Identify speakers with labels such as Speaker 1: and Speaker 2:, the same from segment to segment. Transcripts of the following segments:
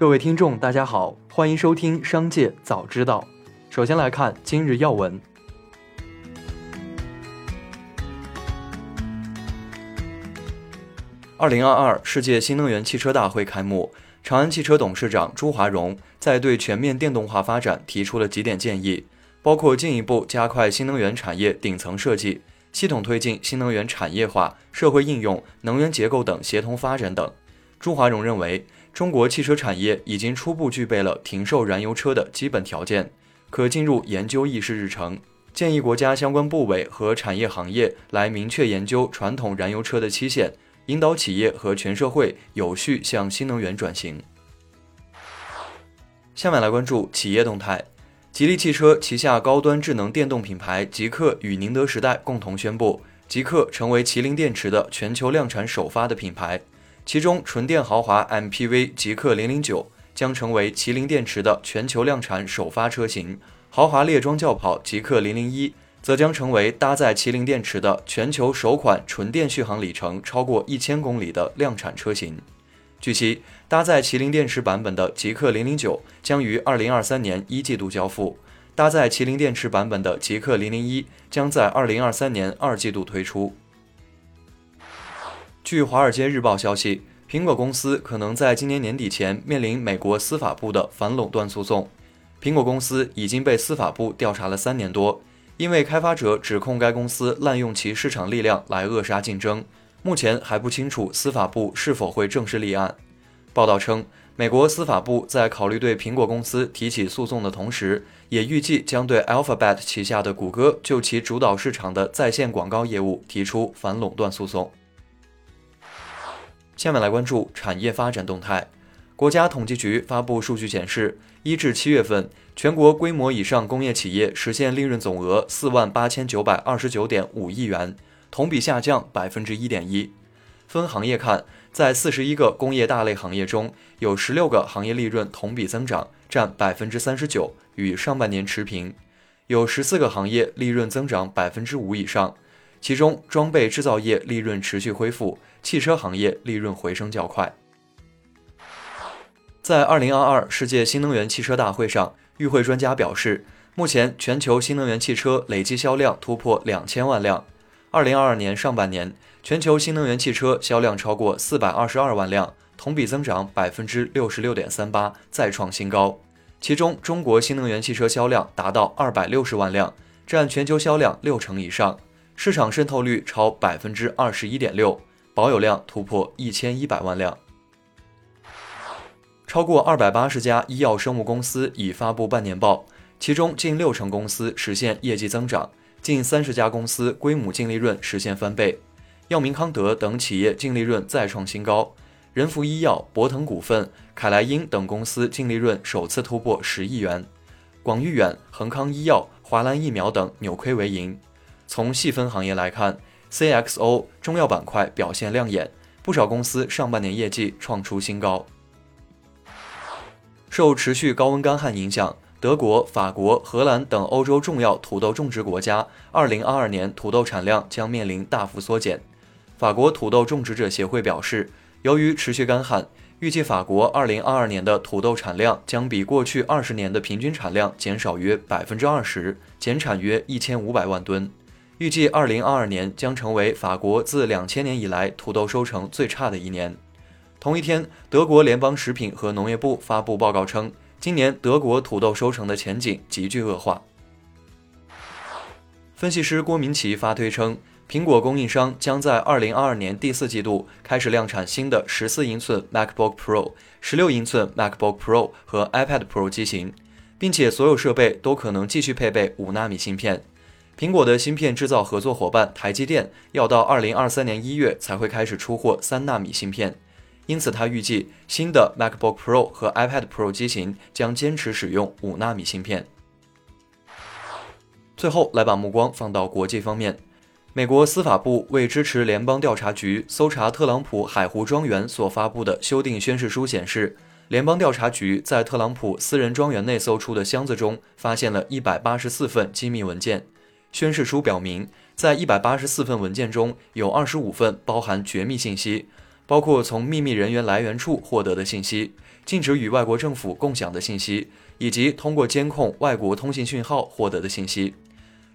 Speaker 1: 各位听众，大家好，欢迎收听《商界早知道》。首先来看今日要闻。二零二二世界新能源汽车大会开幕，长安汽车董事长朱华荣在对全面电动化发展提出了几点建议，包括进一步加快新能源产业顶层设计，系统推进新能源产业化、社会应用、能源结构等协同发展等。朱华荣认为。中国汽车产业已经初步具备了停售燃油车的基本条件，可进入研究议事日程。建议国家相关部委和产业行业来明确研究传统燃油车的期限，引导企业和全社会有序向新能源转型。下面来关注企业动态。吉利汽车旗下高端智能电动品牌极氪与宁德时代共同宣布，极氪成为麒麟电池的全球量产首发的品牌。其中，纯电豪华 MPV 极氪零零九将成为麒麟电池的全球量产首发车型，豪华猎装轿跑极氪零零一则将成为搭载麒麟电池的全球首款纯电续航里程超过一千公里的量产车型。据悉，搭载麒麟电池版本的极氪零零九将于二零二三年一季度交付，搭载麒麟电池版本的极氪零零一将在二零二三年二季度推出。据《华尔街日报》消息，苹果公司可能在今年年底前面临美国司法部的反垄断诉讼。苹果公司已经被司法部调查了三年多，因为开发者指控该公司滥用其市场力量来扼杀竞争。目前还不清楚司法部是否会正式立案。报道称，美国司法部在考虑对苹果公司提起诉讼的同时，也预计将对 Alphabet 旗下的谷歌就其主导市场的在线广告业务提出反垄断诉讼。下面来关注产业发展动态。国家统计局发布数据显示，一至七月份，全国规模以上工业企业实现利润总额四万八千九百二十九点五亿元，同比下降百分之一点一。分行业看，在四十一个工业大类行业中，有十六个行业利润同比增长，占百分之三十九，与上半年持平；有十四个行业利润增长百分之五以上。其中，装备制造业利润持续恢复，汽车行业利润回升较快。在二零二二世界新能源汽车大会上，与会专家表示，目前全球新能源汽车累计销量突破两千万辆。二零二二年上半年，全球新能源汽车销量超过四百二十二万辆，同比增长百分之六十六点三八，再创新高。其中，中国新能源汽车销量达到二百六十万辆，占全球销量六成以上。市场渗透率超百分之二十一点六，保有量突破一千一百万辆。超过二百八十家医药生物公司已发布半年报，其中近六成公司实现业绩增长，近三十家公司规模净利润实现翻倍。药明康德等企业净利润再创新高，仁孚医药、博腾股份、凯莱英等公司净利润首次突破十亿元。广誉远、恒康医药、华兰疫苗等扭亏为盈。从细分行业来看，CXO 中药板块表现亮眼，不少公司上半年业绩创出新高。受持续高温干旱影响，德国、法国、荷兰等欧洲重要土豆种植国家，2022年土豆产量将面临大幅缩减。法国土豆种植者协会表示，由于持续干旱，预计法国2022年的土豆产量将比过去二十年的平均产量减少约百分之二十，减产约一千五百万吨。预计二零二二年将成为法国自两千年以来土豆收成最差的一年。同一天，德国联邦食品和农业部发布报告称，今年德国土豆收成的前景急剧恶化。分析师郭明奇发推称，苹果供应商将在二零二二年第四季度开始量产新的十四英寸 MacBook Pro、十六英寸 MacBook Pro 和 iPad Pro 机型，并且所有设备都可能继续配备五纳米芯片。苹果的芯片制造合作伙伴台积电要到二零二三年一月才会开始出货三纳米芯片，因此他预计新的 MacBook Pro 和 iPad Pro 机型将坚持使用五纳米芯片。最后来把目光放到国际方面，美国司法部为支持联邦调查局搜查特朗普海湖庄园所发布的修订宣誓书显示，联邦调查局在特朗普私人庄园内搜出的箱子中发现了一百八十四份机密文件。宣誓书表明，在一百八十四份文件中有二十五份包含绝密信息，包括从秘密人员来源处获得的信息、禁止与外国政府共享的信息，以及通过监控外国通信讯号获得的信息。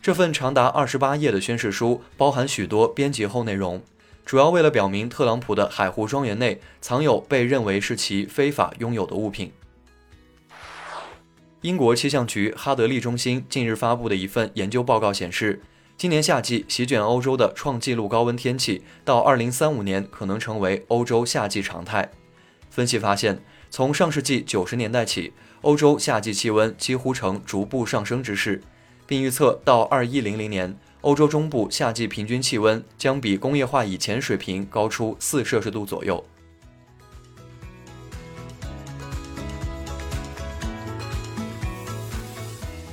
Speaker 1: 这份长达二十八页的宣誓书包含许多编辑后内容，主要为了表明特朗普的海湖庄园内藏有被认为是其非法拥有的物品。英国气象局哈德利中心近日发布的一份研究报告显示，今年夏季席卷欧洲的创纪录高温天气，到二零三五年可能成为欧洲夏季常态。分析发现，从上世纪九十年代起，欧洲夏季气温几乎呈逐步上升之势。并预测到二一零零年，欧洲中部夏季平均气温将比工业化以前水平高出四摄氏度左右。